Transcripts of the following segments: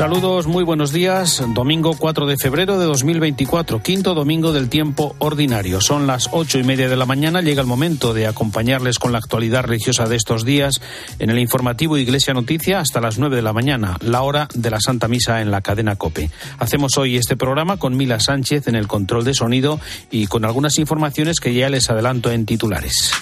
Saludos, muy buenos días. Domingo 4 de febrero de 2024, quinto domingo del tiempo ordinario. Son las ocho y media de la mañana. Llega el momento de acompañarles con la actualidad religiosa de estos días en el informativo Iglesia Noticia hasta las nueve de la mañana, la hora de la Santa Misa en la cadena Cope. Hacemos hoy este programa con Mila Sánchez en el control de sonido y con algunas informaciones que ya les adelanto en titulares.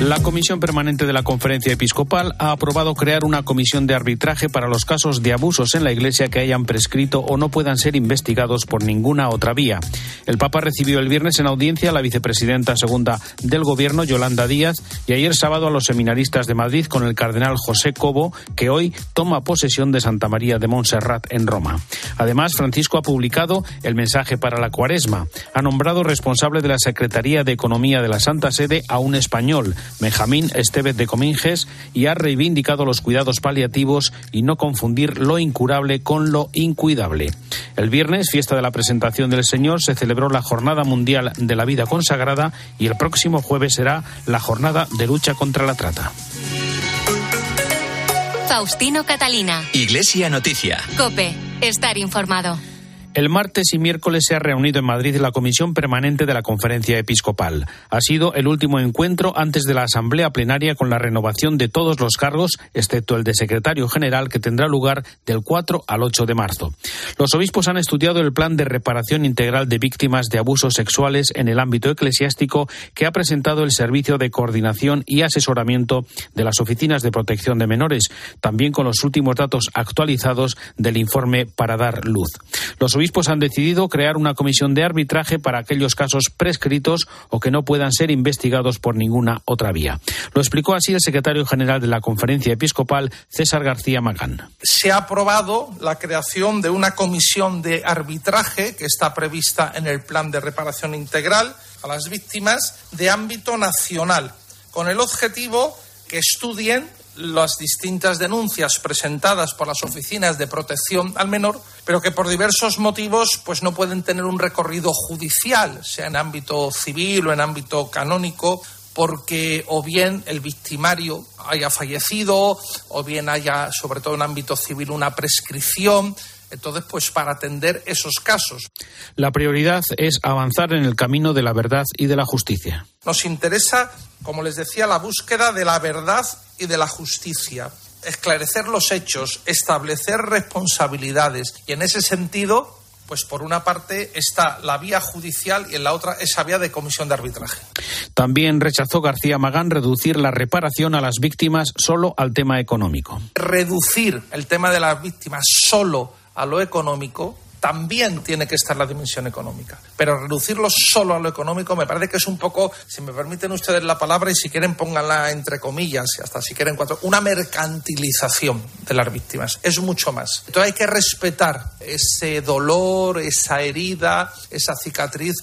La Comisión Permanente de la Conferencia Episcopal ha aprobado crear una comisión de arbitraje para los casos de abusos en la Iglesia que hayan prescrito o no puedan ser investigados por ninguna otra vía. El Papa recibió el viernes en audiencia a la vicepresidenta segunda del Gobierno, Yolanda Díaz, y ayer sábado a los seminaristas de Madrid con el cardenal José Cobo, que hoy toma posesión de Santa María de Montserrat en Roma. Además, Francisco ha publicado el mensaje para la cuaresma. Ha nombrado responsable de la Secretaría de Economía de la Santa Sede a un español, Benjamín Estevez de Cominges y ha reivindicado los cuidados paliativos y no confundir lo incurable con lo incuidable. El viernes, fiesta de la presentación del Señor, se celebró la Jornada Mundial de la Vida Consagrada y el próximo jueves será la Jornada de Lucha contra la Trata. Faustino Catalina. Iglesia Noticia. Cope, estar informado. El martes y miércoles se ha reunido en Madrid la Comisión Permanente de la Conferencia Episcopal. Ha sido el último encuentro antes de la Asamblea Plenaria con la renovación de todos los cargos, excepto el de secretario general, que tendrá lugar del 4 al 8 de marzo. Los obispos han estudiado el plan de reparación integral de víctimas de abusos sexuales en el ámbito eclesiástico que ha presentado el Servicio de Coordinación y Asesoramiento de las Oficinas de Protección de Menores, también con los últimos datos actualizados del informe para dar luz. Los obispos han decidido crear una comisión de arbitraje para aquellos casos prescritos o que no puedan ser investigados por ninguna otra vía. Lo explicó así el secretario general de la Conferencia Episcopal, César García Magán. Se ha aprobado la creación de una comisión de arbitraje que está prevista en el plan de reparación integral a las víctimas de ámbito nacional, con el objetivo que estudien las distintas denuncias presentadas por las oficinas de protección al menor, pero que por diversos motivos pues no pueden tener un recorrido judicial, sea en ámbito civil o en ámbito canónico, porque o bien el victimario haya fallecido, o bien haya, sobre todo en ámbito civil, una prescripción. Entonces, pues para atender esos casos. La prioridad es avanzar en el camino de la verdad y de la justicia. Nos interesa, como les decía, la búsqueda de la verdad y de la justicia, esclarecer los hechos, establecer responsabilidades y en ese sentido pues por una parte está la vía judicial y en la otra esa vía de comisión de arbitraje. También rechazó García Magán reducir la reparación a las víctimas solo al tema económico. Reducir el tema de las víctimas solo a lo económico también tiene que estar la dimensión económica. Pero reducirlo solo a lo económico me parece que es un poco, si me permiten ustedes la palabra y si quieren pónganla entre comillas, hasta si quieren cuatro, una mercantilización de las víctimas. Es mucho más. Entonces hay que respetar ese dolor, esa herida, esa cicatriz.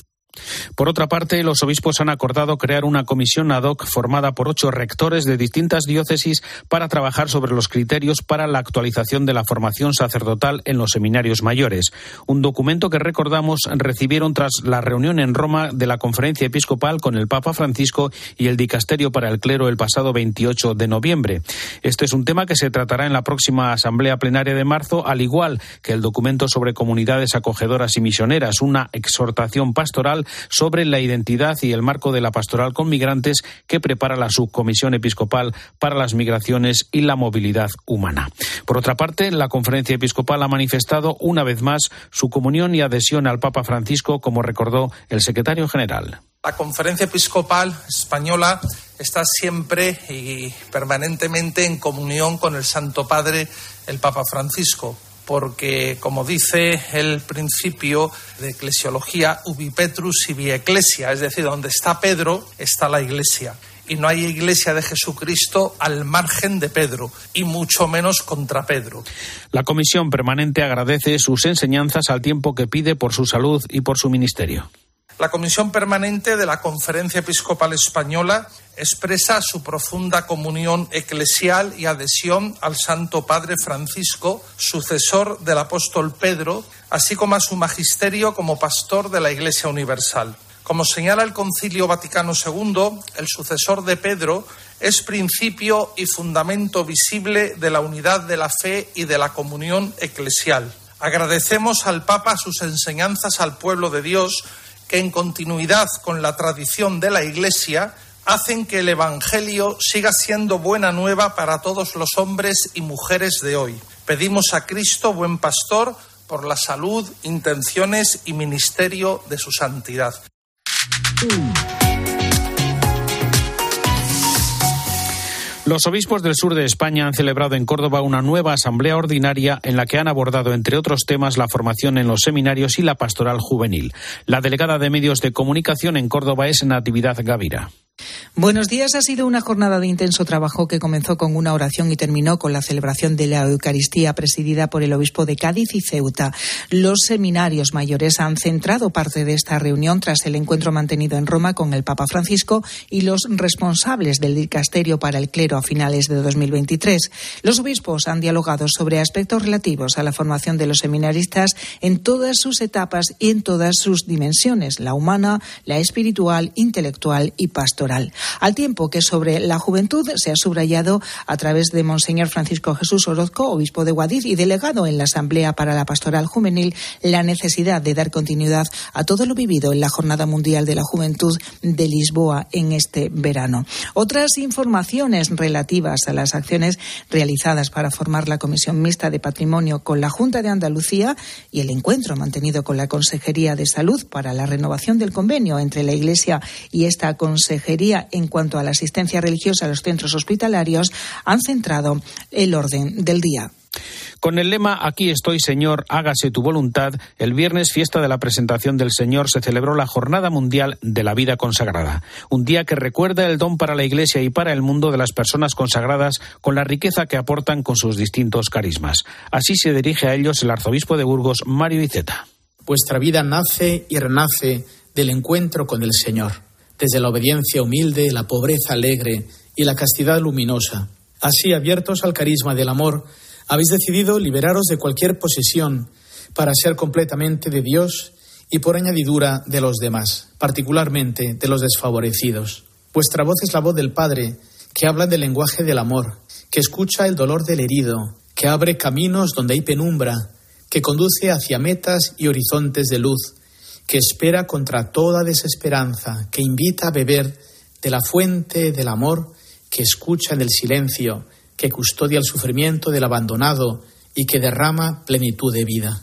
Por otra parte, los obispos han acordado crear una comisión ad hoc formada por ocho rectores de distintas diócesis para trabajar sobre los criterios para la actualización de la formación sacerdotal en los seminarios mayores. Un documento que recordamos recibieron tras la reunión en Roma de la Conferencia Episcopal con el Papa Francisco y el Dicasterio para el Clero el pasado 28 de noviembre. Este es un tema que se tratará en la próxima Asamblea Plenaria de marzo, al igual que el documento sobre comunidades acogedoras y misioneras, una exhortación pastoral sobre la identidad y el marco de la pastoral con migrantes que prepara la Subcomisión Episcopal para las Migraciones y la Movilidad Humana. Por otra parte, la Conferencia Episcopal ha manifestado una vez más su comunión y adhesión al Papa Francisco, como recordó el secretario general. La Conferencia Episcopal Española está siempre y permanentemente en comunión con el Santo Padre, el Papa Francisco porque, como dice el principio de eclesiología, ubi Petrus ibi ecclesia, es decir, donde está Pedro, está la iglesia. Y no hay iglesia de Jesucristo al margen de Pedro, y mucho menos contra Pedro. La Comisión Permanente agradece sus enseñanzas al tiempo que pide por su salud y por su ministerio. La Comisión Permanente de la Conferencia Episcopal Española expresa su profunda comunión eclesial y adhesión al Santo Padre Francisco, sucesor del apóstol Pedro, así como a su magisterio como pastor de la Iglesia Universal. Como señala el Concilio Vaticano II, el sucesor de Pedro es principio y fundamento visible de la unidad de la fe y de la comunión eclesial. Agradecemos al Papa sus enseñanzas al pueblo de Dios que en continuidad con la tradición de la Iglesia hacen que el Evangelio siga siendo buena nueva para todos los hombres y mujeres de hoy. Pedimos a Cristo, buen pastor, por la salud, intenciones y ministerio de su santidad. Los obispos del sur de España han celebrado en Córdoba una nueva asamblea ordinaria en la que han abordado, entre otros temas, la formación en los seminarios y la pastoral juvenil. La delegada de medios de comunicación en Córdoba es Natividad Gavira. Buenos días. Ha sido una jornada de intenso trabajo que comenzó con una oración y terminó con la celebración de la Eucaristía presidida por el obispo de Cádiz y Ceuta. Los seminarios mayores han centrado parte de esta reunión tras el encuentro mantenido en Roma con el Papa Francisco y los responsables del dicasterio para el clero a finales de 2023. Los obispos han dialogado sobre aspectos relativos a la formación de los seminaristas en todas sus etapas y en todas sus dimensiones, la humana, la espiritual, intelectual y pastoral al tiempo que sobre la juventud se ha subrayado a través de Monseñor Francisco Jesús Orozco, obispo de Guadix y delegado en la Asamblea para la Pastoral Juvenil, la necesidad de dar continuidad a todo lo vivido en la Jornada Mundial de la Juventud de Lisboa en este verano. Otras informaciones relativas a las acciones realizadas para formar la Comisión Mixta de Patrimonio con la Junta de Andalucía y el encuentro mantenido con la Consejería de Salud para la renovación del convenio entre la Iglesia y esta Consejería en cuanto a la asistencia religiosa a los centros hospitalarios han centrado el orden del día. Con el lema Aquí estoy, Señor, hágase tu voluntad, el viernes, fiesta de la presentación del Señor, se celebró la Jornada Mundial de la Vida Consagrada. Un día que recuerda el don para la Iglesia y para el mundo de las personas consagradas con la riqueza que aportan con sus distintos carismas. Así se dirige a ellos el arzobispo de Burgos, Mario Iceta. Vuestra vida nace y renace del encuentro con el Señor desde la obediencia humilde, la pobreza alegre y la castidad luminosa. Así, abiertos al carisma del amor, habéis decidido liberaros de cualquier posesión para ser completamente de Dios y por añadidura de los demás, particularmente de los desfavorecidos. Vuestra voz es la voz del Padre, que habla del lenguaje del amor, que escucha el dolor del herido, que abre caminos donde hay penumbra, que conduce hacia metas y horizontes de luz, que espera contra toda desesperanza, que invita a beber de la fuente del amor, que escucha en el silencio, que custodia el sufrimiento del abandonado y que derrama plenitud de vida.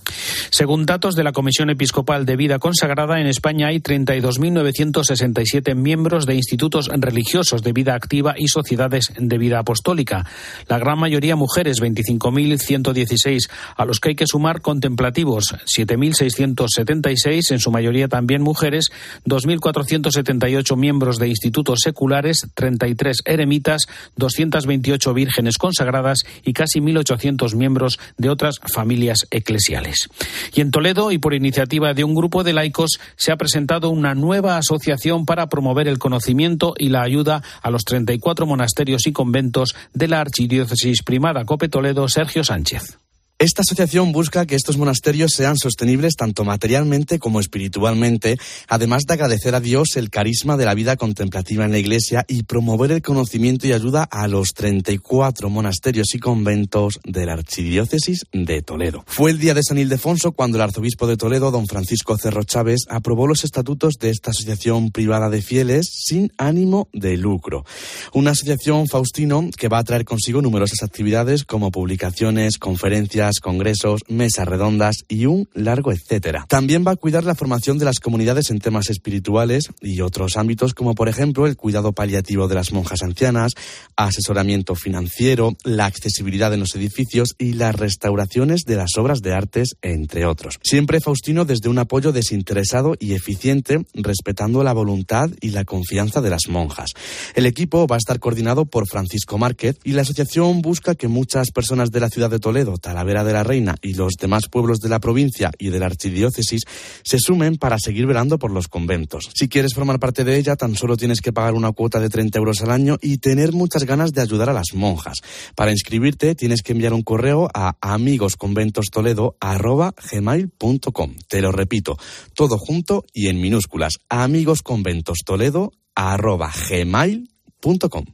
Según datos de la Comisión Episcopal de Vida Consagrada, en España hay 32.967 miembros de institutos religiosos de vida activa y sociedades de vida apostólica. La gran mayoría mujeres, 25.116, a los que hay que sumar contemplativos, 7.676, en su mayoría también mujeres, 2.478 miembros de institutos seculares, 33 eremitas, 228 vírgenes consagradas y casi 1.800 miembros de otras familias eclesiales. Y en Toledo, y por iniciativa de un grupo de laicos, se ha presentado una nueva asociación para promover el conocimiento y la ayuda a los 34 monasterios y conventos de la Archidiócesis Primada Cope Toledo, Sergio Sánchez. Esta asociación busca que estos monasterios sean sostenibles tanto materialmente como espiritualmente, además de agradecer a Dios el carisma de la vida contemplativa en la Iglesia y promover el conocimiento y ayuda a los 34 monasterios y conventos de la Archidiócesis de Toledo. Fue el día de San Ildefonso cuando el arzobispo de Toledo, don Francisco Cerro Chávez, aprobó los estatutos de esta asociación privada de fieles sin ánimo de lucro. Una asociación, Faustino, que va a traer consigo numerosas actividades como publicaciones, conferencias, congresos, mesas redondas y un largo etcétera. También va a cuidar la formación de las comunidades en temas espirituales y otros ámbitos como por ejemplo el cuidado paliativo de las monjas ancianas, asesoramiento financiero, la accesibilidad en los edificios y las restauraciones de las obras de artes, entre otros. Siempre Faustino desde un apoyo desinteresado y eficiente, respetando la voluntad y la confianza de las monjas. El equipo va a estar coordinado por Francisco Márquez y la asociación busca que muchas personas de la ciudad de Toledo, Talavera De la Reina y los demás pueblos de la provincia y de la archidiócesis se sumen para seguir velando por los conventos. Si quieres formar parte de ella, tan solo tienes que pagar una cuota de 30 euros al año y tener muchas ganas de ayudar a las monjas. Para inscribirte tienes que enviar un correo a amigosconventostoledo.gmail.com. Te lo repito, todo junto y en minúsculas. amigosconventostoledo.gmail.com.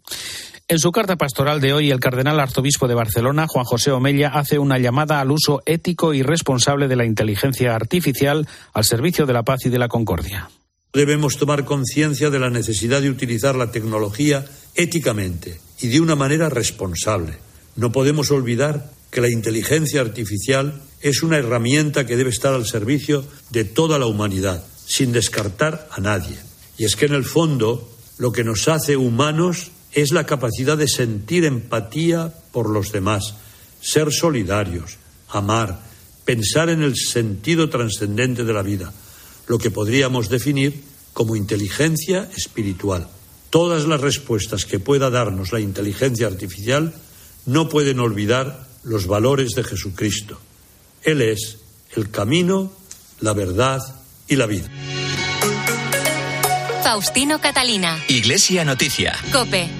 En su carta pastoral de hoy, el cardenal arzobispo de Barcelona, Juan José Omella, hace una llamada al uso ético y responsable de la inteligencia artificial al servicio de la paz y de la concordia. Debemos tomar conciencia de la necesidad de utilizar la tecnología éticamente y de una manera responsable. No podemos olvidar que la inteligencia artificial es una herramienta que debe estar al servicio de toda la humanidad, sin descartar a nadie. Y es que en el fondo lo que nos hace humanos es la capacidad de sentir empatía por los demás, ser solidarios, amar, pensar en el sentido trascendente de la vida, lo que podríamos definir como inteligencia espiritual. Todas las respuestas que pueda darnos la inteligencia artificial no pueden olvidar los valores de Jesucristo. Él es el camino, la verdad y la vida. Faustino Catalina. Iglesia Noticia. Cope.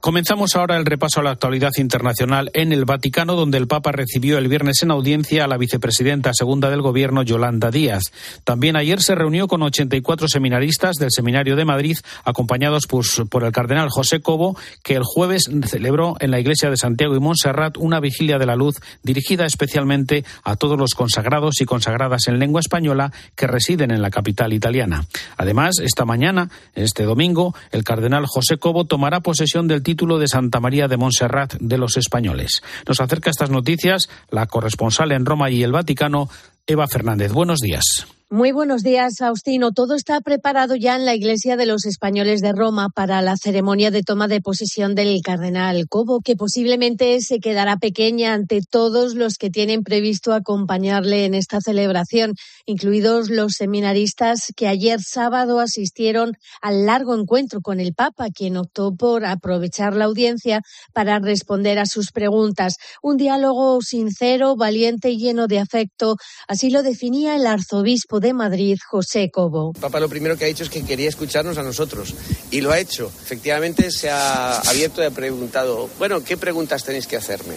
Comenzamos ahora el repaso a la actualidad internacional en el Vaticano, donde el Papa recibió el viernes en audiencia a la vicepresidenta segunda del Gobierno, Yolanda Díaz. También ayer se reunió con 84 seminaristas del Seminario de Madrid, acompañados por, por el cardenal José Cobo, que el jueves celebró en la iglesia de Santiago y Montserrat una vigilia de la luz dirigida especialmente a todos los consagrados y consagradas en lengua española que residen en la capital italiana. Además, esta mañana, este domingo, el cardenal José Cobo tomará posesión del título de Santa María de Montserrat de los españoles. Nos acerca estas noticias la corresponsal en Roma y el Vaticano, Eva Fernández. Buenos días. Muy buenos días, Faustino. Todo está preparado ya en la Iglesia de los Españoles de Roma para la ceremonia de toma de posesión del cardenal Cobo, que posiblemente se quedará pequeña ante todos los que tienen previsto acompañarle en esta celebración, incluidos los seminaristas que ayer sábado asistieron al largo encuentro con el Papa, quien optó por aprovechar la audiencia para responder a sus preguntas. Un diálogo sincero, valiente y lleno de afecto. Así lo definía el arzobispo de Madrid, José Cobo. Papá lo primero que ha dicho es que quería escucharnos a nosotros y lo ha hecho. Efectivamente se ha abierto y ha preguntado, bueno, ¿qué preguntas tenéis que hacerme?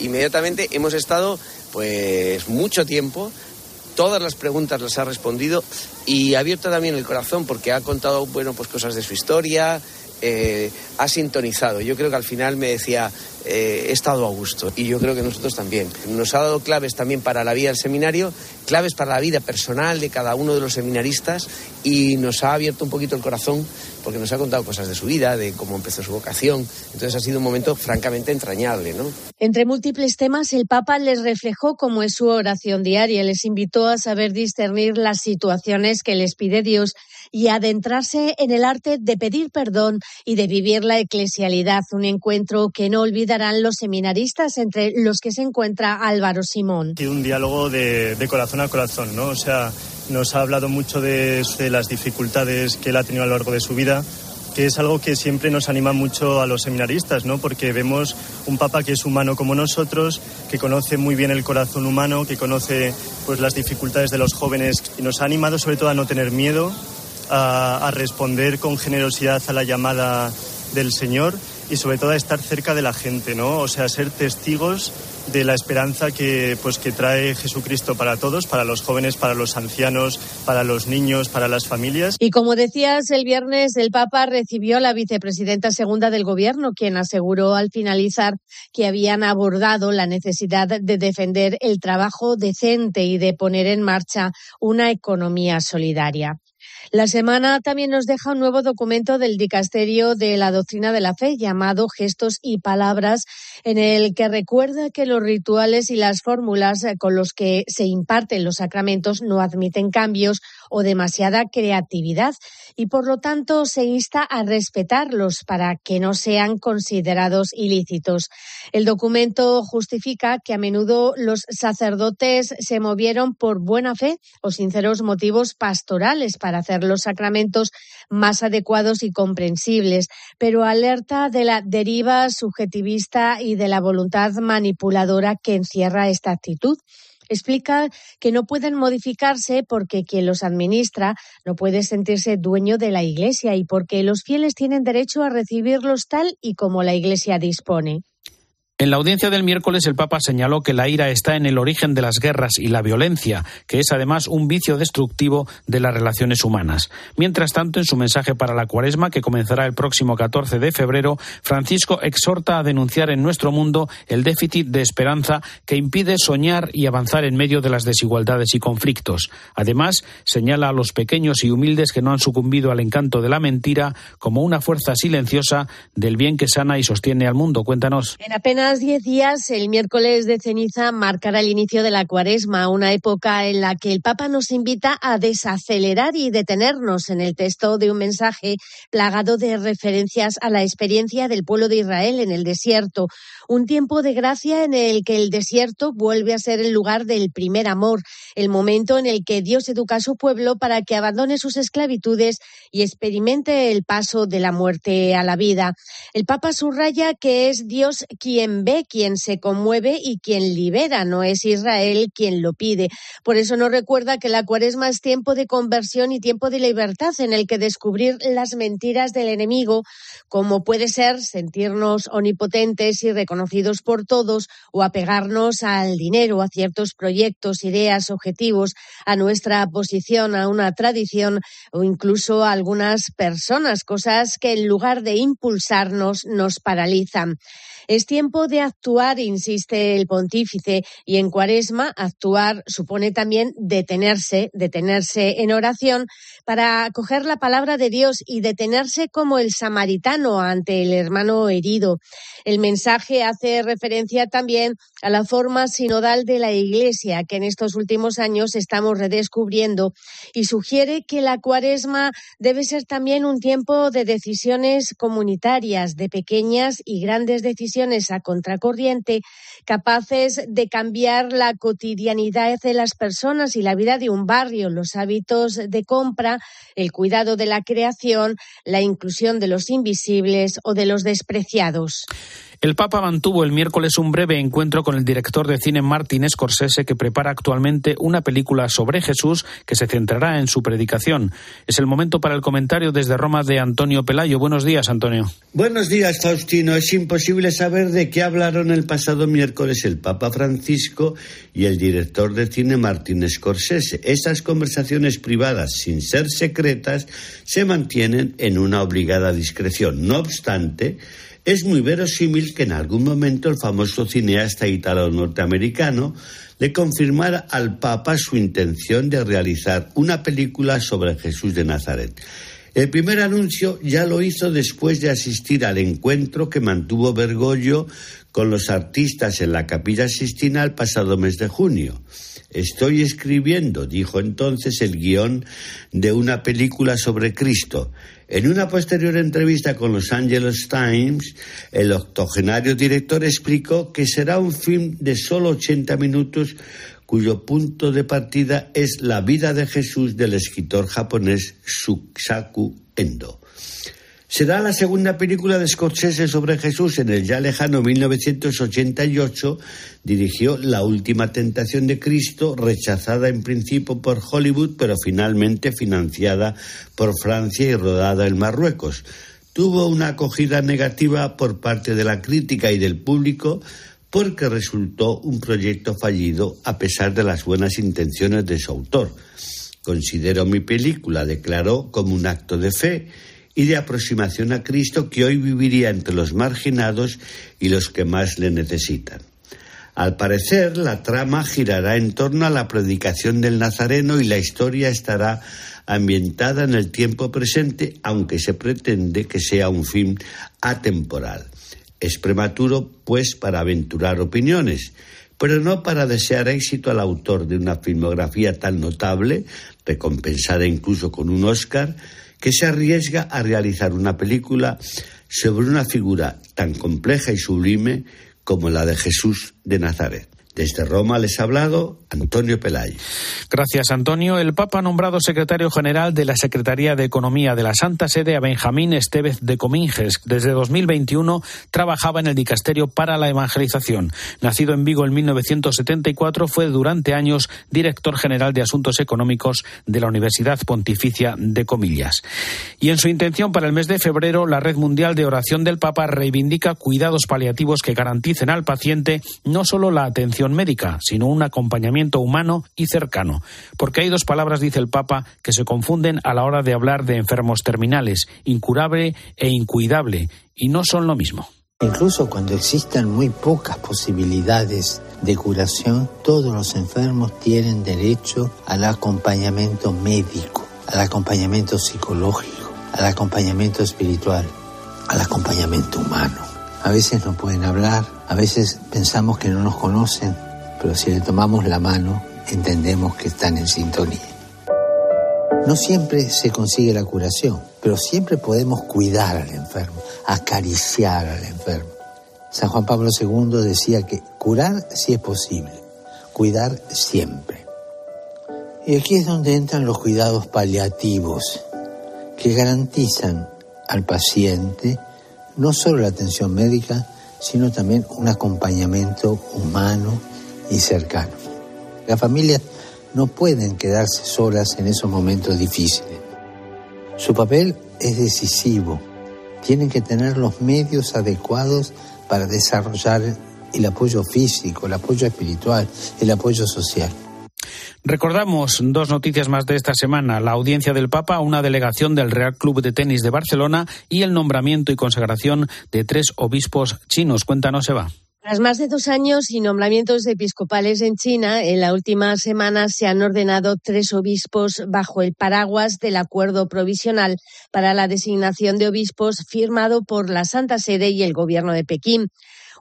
Inmediatamente hemos estado pues mucho tiempo todas las preguntas las ha respondido y ha abierto también el corazón porque ha contado bueno pues cosas de su historia eh, ha sintonizado yo creo que al final me decía eh, he estado a gusto y yo creo que nosotros también. Nos ha dado claves también para la vida del seminario, claves para la vida personal de cada uno de los seminaristas y nos ha abierto un poquito el corazón porque nos ha contado cosas de su vida, de cómo empezó su vocación. Entonces ha sido un momento francamente entrañable, ¿no? Entre múltiples temas, el Papa les reflejó cómo es su oración diaria, les invitó a saber discernir las situaciones que les pide Dios y adentrarse en el arte de pedir perdón y de vivir la eclesialidad, un encuentro que no olvidarán los seminaristas, entre los que se encuentra Álvaro Simón. Y un diálogo de, de corazón a corazón, ¿no? O sea, nos ha hablado mucho de, de las dificultades que él ha tenido a lo largo de su vida, que es algo que siempre nos anima mucho a los seminaristas, ¿no? Porque vemos un papa que es humano como nosotros, que conoce muy bien el corazón humano, que conoce pues las dificultades de los jóvenes y nos ha animado sobre todo a no tener miedo, a, a responder con generosidad a la llamada del Señor y sobre todo estar cerca de la gente, ¿no? O sea, ser testigos de la esperanza que, pues, que trae Jesucristo para todos, para los jóvenes, para los ancianos, para los niños, para las familias. Y como decías, el viernes el Papa recibió a la vicepresidenta segunda del Gobierno, quien aseguró al finalizar que habían abordado la necesidad de defender el trabajo decente y de poner en marcha una economía solidaria. La semana también nos deja un nuevo documento del Dicasterio de la Doctrina de la Fe llamado Gestos y Palabras, en el que recuerda que los rituales y las fórmulas con los que se imparten los sacramentos no admiten cambios o demasiada creatividad y por lo tanto se insta a respetarlos para que no sean considerados ilícitos. El documento justifica que a menudo los sacerdotes se movieron por buena fe o sinceros motivos pastorales para hacer los sacramentos más adecuados y comprensibles, pero alerta de la deriva subjetivista y de la voluntad manipuladora que encierra esta actitud explica que no pueden modificarse porque quien los administra no puede sentirse dueño de la Iglesia y porque los fieles tienen derecho a recibirlos tal y como la Iglesia dispone. En la audiencia del miércoles el Papa señaló que la ira está en el origen de las guerras y la violencia, que es además un vicio destructivo de las relaciones humanas. Mientras tanto, en su mensaje para la cuaresma, que comenzará el próximo 14 de febrero, Francisco exhorta a denunciar en nuestro mundo el déficit de esperanza que impide soñar y avanzar en medio de las desigualdades y conflictos. Además, señala a los pequeños y humildes que no han sucumbido al encanto de la mentira como una fuerza silenciosa del bien que sana y sostiene al mundo. Cuéntanos. Apenas días, el miércoles de ceniza marcará el inicio de la cuaresma, una época en la que el Papa nos invita a desacelerar y detenernos en el texto de un mensaje plagado de referencias a la experiencia del pueblo de Israel en el desierto, un tiempo de gracia en el que el desierto vuelve a ser el lugar del primer amor, el momento en el que Dios educa a su pueblo para que abandone sus esclavitudes y experimente el paso de la muerte a la vida. El Papa subraya que es Dios quien ve, quien se conmueve y quien libera, no es Israel quien lo pide. Por eso nos recuerda que la cuaresma es tiempo de conversión y tiempo de libertad en el que descubrir las mentiras del enemigo, como puede ser sentirnos omnipotentes y reconocidos por todos o apegarnos al dinero, a ciertos proyectos, ideas, objetivos, a nuestra posición, a una tradición o incluso a algunas personas, cosas que en lugar de impulsarnos nos paralizan. Es tiempo de actuar, insiste el pontífice, y en cuaresma actuar supone también detenerse, detenerse en oración para acoger la palabra de Dios y detenerse como el samaritano ante el hermano herido. El mensaje hace referencia también a la forma sinodal de la Iglesia que en estos últimos años estamos redescubriendo y sugiere que la cuaresma debe ser también un tiempo de decisiones comunitarias, de pequeñas y grandes decisiones a contracorriente, capaces de cambiar la cotidianidad de las personas y la vida de un barrio, los hábitos de compra, el cuidado de la creación, la inclusión de los invisibles o de los despreciados. El Papa mantuvo el miércoles un breve encuentro con el director de cine Martin Scorsese, que prepara actualmente una película sobre Jesús que se centrará en su predicación. Es el momento para el comentario desde Roma de Antonio Pelayo. Buenos días, Antonio. Buenos días, Faustino. Es imposible saber de qué hablaron el pasado miércoles el Papa Francisco y el director de cine Martin Scorsese. Esas conversaciones privadas, sin ser secretas, se mantienen en una obligada discreción. No obstante, es muy verosímil que en algún momento el famoso cineasta italo-norteamericano le confirmara al Papa su intención de realizar una película sobre Jesús de Nazaret. El primer anuncio ya lo hizo después de asistir al encuentro que mantuvo Bergoglio con los artistas en la Capilla Sistina el pasado mes de junio. Estoy escribiendo, dijo entonces, el guion de una película sobre Cristo. En una posterior entrevista con Los Angeles Times, el octogenario director explicó que será un film de solo 80 minutos cuyo punto de partida es la vida de Jesús del escritor japonés Susaku Endo. Será la segunda película de Scorsese sobre Jesús en el ya lejano 1988. Dirigió La Última Tentación de Cristo, rechazada en principio por Hollywood, pero finalmente financiada por Francia y rodada en Marruecos. Tuvo una acogida negativa por parte de la crítica y del público, porque resultó un proyecto fallido a pesar de las buenas intenciones de su autor. Considero mi película, declaró, como un acto de fe y de aproximación a Cristo que hoy viviría entre los marginados y los que más le necesitan. Al parecer, la trama girará en torno a la predicación del Nazareno y la historia estará ambientada en el tiempo presente, aunque se pretende que sea un film atemporal. Es prematuro, pues, para aventurar opiniones, pero no para desear éxito al autor de una filmografía tan notable, recompensada incluso con un Oscar, que se arriesga a realizar una película sobre una figura tan compleja y sublime como la de Jesús de Nazaret. Desde Roma les ha hablado Antonio Pelay. Gracias, Antonio. El Papa ha nombrado secretario general de la Secretaría de Economía de la Santa Sede a Benjamín Estevez de Cominges. Desde 2021 trabajaba en el Dicasterio para la Evangelización. Nacido en Vigo en 1974, fue durante años director general de Asuntos Económicos de la Universidad Pontificia de Comillas. Y en su intención para el mes de febrero, la Red Mundial de Oración del Papa reivindica cuidados paliativos que garanticen al paciente no solo la atención médica, sino un acompañamiento humano y cercano. Porque hay dos palabras, dice el Papa, que se confunden a la hora de hablar de enfermos terminales, incurable e incuidable, y no son lo mismo. Incluso cuando existan muy pocas posibilidades de curación, todos los enfermos tienen derecho al acompañamiento médico, al acompañamiento psicológico, al acompañamiento espiritual, al acompañamiento humano. A veces no pueden hablar, a veces pensamos que no nos conocen, pero si le tomamos la mano, entendemos que están en sintonía. No siempre se consigue la curación, pero siempre podemos cuidar al enfermo, acariciar al enfermo. San Juan Pablo II decía que curar sí es posible, cuidar siempre. Y aquí es donde entran los cuidados paliativos, que garantizan al paciente no solo la atención médica, sino también un acompañamiento humano y cercano. Las familias no pueden quedarse solas en esos momentos difíciles. Su papel es decisivo. Tienen que tener los medios adecuados para desarrollar el apoyo físico, el apoyo espiritual, el apoyo social. Recordamos dos noticias más de esta semana. La audiencia del Papa a una delegación del Real Club de Tenis de Barcelona y el nombramiento y consagración de tres obispos chinos. Cuéntanos, Eva. Tras más de dos años y nombramientos episcopales en China, en la última semana se han ordenado tres obispos bajo el paraguas del acuerdo provisional para la designación de obispos firmado por la Santa Sede y el Gobierno de Pekín.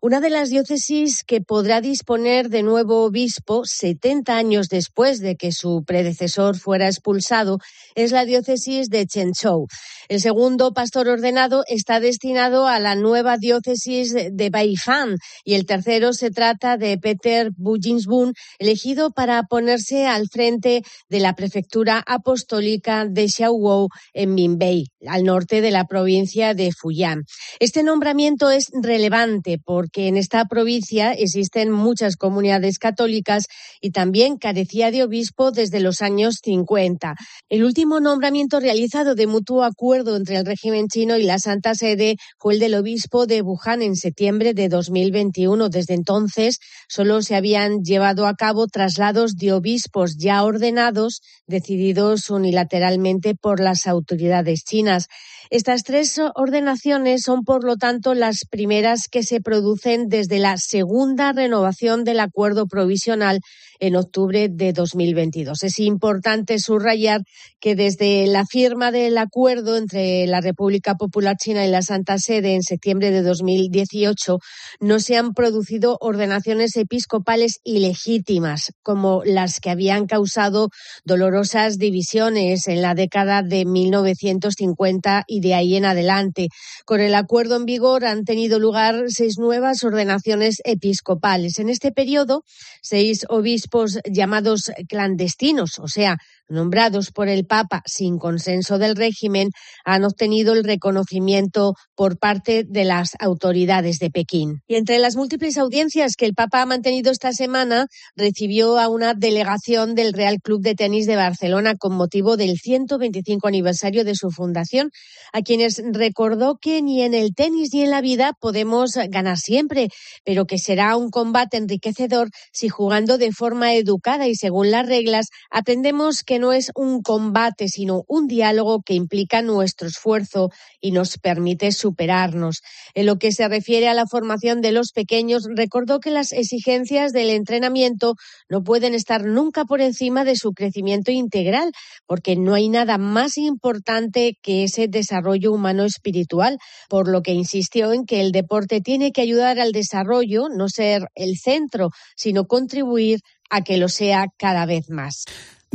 Una de las diócesis que podrá disponer de nuevo obispo 70 años después de que su predecesor fuera expulsado es la diócesis de Chenchou. El segundo pastor ordenado está destinado a la nueva diócesis de Baifan y el tercero se trata de Peter Bujinsbun, elegido para ponerse al frente de la prefectura apostólica de Xiaowou en Minbei, al norte de la provincia de Fujian. Este nombramiento es relevante porque en esta provincia existen muchas comunidades católicas y también carecía de obispo desde los años 50. El último nombramiento realizado de mutuo acuerdo entre el régimen chino y la Santa Sede fue el del obispo de Wuhan en septiembre de 2021. Desde entonces solo se habían llevado a cabo traslados de obispos ya ordenados, decididos unilateralmente por las autoridades chinas. Estas tres ordenaciones son, por lo tanto, las primeras que se producen desde la segunda renovación del acuerdo provisional en octubre de 2022. Es importante subrayar que desde la firma del acuerdo entre la República Popular China y la Santa Sede en septiembre de 2018 no se han producido ordenaciones episcopales ilegítimas como las que habían causado dolorosas divisiones en la década de 1950 y de ahí en adelante. Con el acuerdo en vigor han tenido lugar seis nuevas ordenaciones episcopales. En este periodo, seis obispos llamados clandestinos, o sea, nombrados por el Papa sin consenso del régimen, han obtenido el reconocimiento por parte de las autoridades de Pekín. Y entre las múltiples audiencias que el Papa ha mantenido esta semana, recibió a una delegación del Real Club de Tenis de Barcelona con motivo del 125 aniversario de su fundación, a quienes recordó que ni en el tenis ni en la vida podemos ganar siempre, pero que será un combate enriquecedor si jugando de forma educada y según las reglas aprendemos que no es un combate, sino un diálogo que implica nuestro esfuerzo y nos permite superarnos. En lo que se refiere a la formación de los pequeños, recordó que las exigencias del entrenamiento no pueden estar nunca por encima de su crecimiento integral, porque no hay nada más importante que ese desarrollo humano espiritual, por lo que insistió en que el deporte tiene que ayudar al desarrollo, no ser el centro, sino contribuir a que lo sea cada vez más.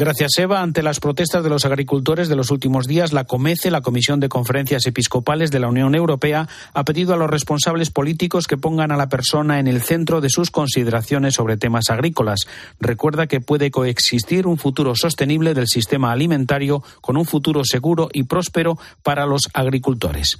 Gracias, Eva. Ante las protestas de los agricultores de los últimos días, la COMECE, la Comisión de Conferencias Episcopales de la Unión Europea, ha pedido a los responsables políticos que pongan a la persona en el centro de sus consideraciones sobre temas agrícolas. Recuerda que puede coexistir un futuro sostenible del sistema alimentario con un futuro seguro y próspero para los agricultores.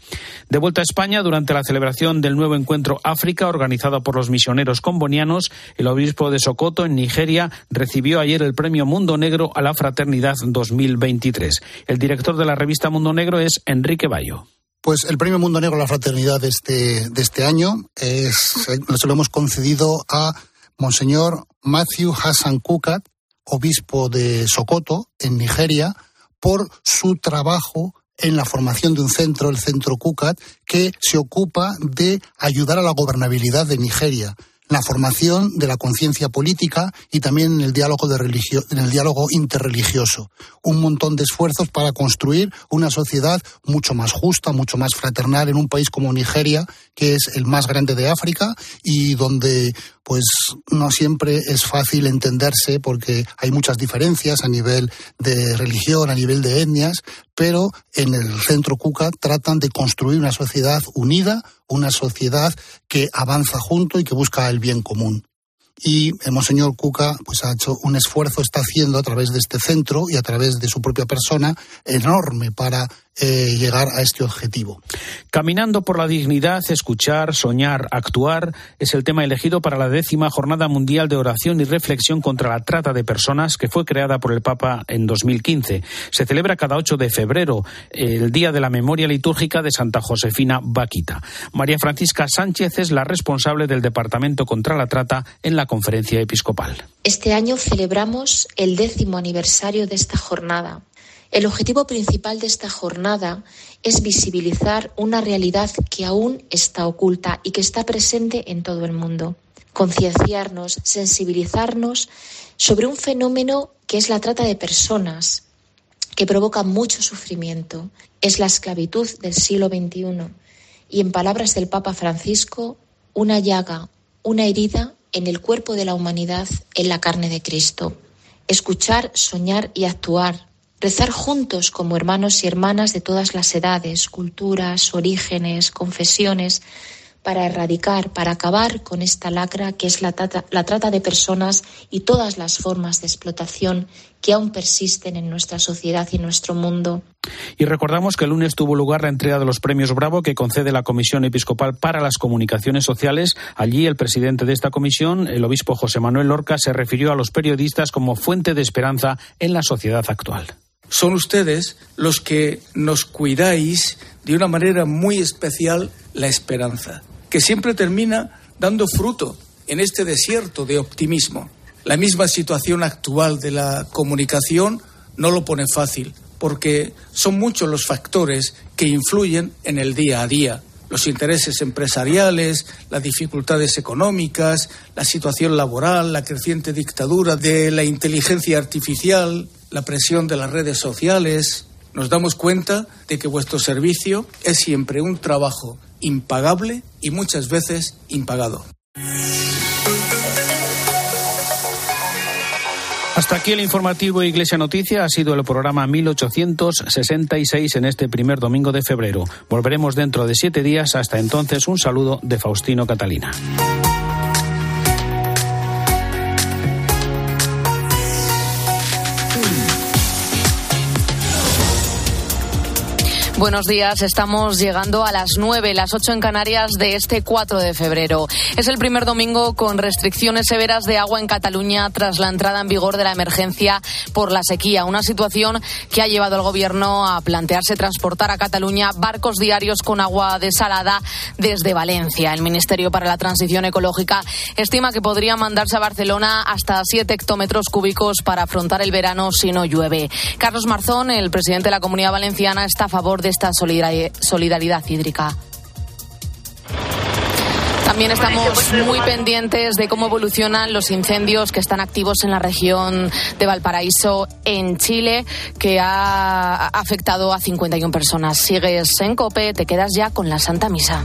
De vuelta a España, durante la celebración del nuevo encuentro África, organizado por los misioneros combonianos, el obispo de Sokoto, en Nigeria, recibió ayer el premio Mundo Negro a la Fraternidad 2023. El director de la revista Mundo Negro es Enrique Bayo. Pues el Premio Mundo Negro a la Fraternidad de este, de este año es, se lo hemos concedido a Monseñor Matthew Hassan Kukat, obispo de Sokoto, en Nigeria, por su trabajo en la formación de un centro, el Centro Kukat, que se ocupa de ayudar a la gobernabilidad de Nigeria la formación de la conciencia política y también en el diálogo de religio, en el diálogo interreligioso. Un montón de esfuerzos para construir una sociedad mucho más justa, mucho más fraternal en un país como Nigeria, que es el más grande de África y donde pues no siempre es fácil entenderse porque hay muchas diferencias a nivel de religión, a nivel de etnias, pero en el centro Cuca tratan de construir una sociedad unida, una sociedad que avanza junto y que busca el bien común. Y el Monseñor Cuca pues ha hecho un esfuerzo, está haciendo a través de este centro y a través de su propia persona enorme para eh, llegar a este objetivo. Caminando por la dignidad, escuchar, soñar, actuar es el tema elegido para la décima Jornada Mundial de Oración y Reflexión contra la Trata de Personas que fue creada por el Papa en 2015. Se celebra cada 8 de febrero, el Día de la Memoria Litúrgica de Santa Josefina Vaquita. María Francisca Sánchez es la responsable del Departamento contra la Trata en la conferencia episcopal. Este año celebramos el décimo aniversario de esta jornada. El objetivo principal de esta jornada es visibilizar una realidad que aún está oculta y que está presente en todo el mundo. Concienciarnos, sensibilizarnos sobre un fenómeno que es la trata de personas, que provoca mucho sufrimiento. Es la esclavitud del siglo XXI. Y en palabras del Papa Francisco, una llaga, una herida en el cuerpo de la humanidad en la carne de Cristo. Escuchar, soñar y actuar. Rezar juntos como hermanos y hermanas de todas las edades, culturas, orígenes, confesiones, para erradicar, para acabar con esta lacra que es la trata, de personas y todas las formas de explotación que aún persisten en nuestra sociedad y nuestro mundo. Y recordamos que el lunes tuvo lugar la entrega de los premios Bravo que concede la Comisión Episcopal para las Comunicaciones Sociales. Allí el presidente de esta comisión, el obispo José Manuel Lorca, se refirió a los periodistas como fuente de esperanza en la sociedad actual. Son ustedes los que nos cuidáis de una manera muy especial la esperanza que siempre termina dando fruto en este desierto de optimismo. La misma situación actual de la comunicación no lo pone fácil, porque son muchos los factores que influyen en el día a día. Los intereses empresariales, las dificultades económicas, la situación laboral, la creciente dictadura de la inteligencia artificial, la presión de las redes sociales. Nos damos cuenta de que vuestro servicio es siempre un trabajo impagable y muchas veces impagado. Hasta aquí el informativo Iglesia Noticia. Ha sido el programa 1866 en este primer domingo de febrero. Volveremos dentro de siete días. Hasta entonces, un saludo de Faustino Catalina. Buenos días, estamos llegando a las 9, las 8 en Canarias de este 4 de febrero. Es el primer domingo con restricciones severas de agua en Cataluña tras la entrada en vigor de la emergencia por la sequía, una situación que ha llevado al gobierno a plantearse transportar a Cataluña barcos diarios con agua desalada desde Valencia. El Ministerio para la Transición Ecológica estima que podría mandarse a Barcelona hasta 7 hectómetros cúbicos para afrontar el verano si no llueve. Carlos Marzón, el presidente de la Comunidad Valenciana, está a favor de esta solidaridad hídrica. También estamos muy pendientes de cómo evolucionan los incendios que están activos en la región de Valparaíso, en Chile, que ha afectado a 51 personas. Sigues en COPE, te quedas ya con la Santa Misa.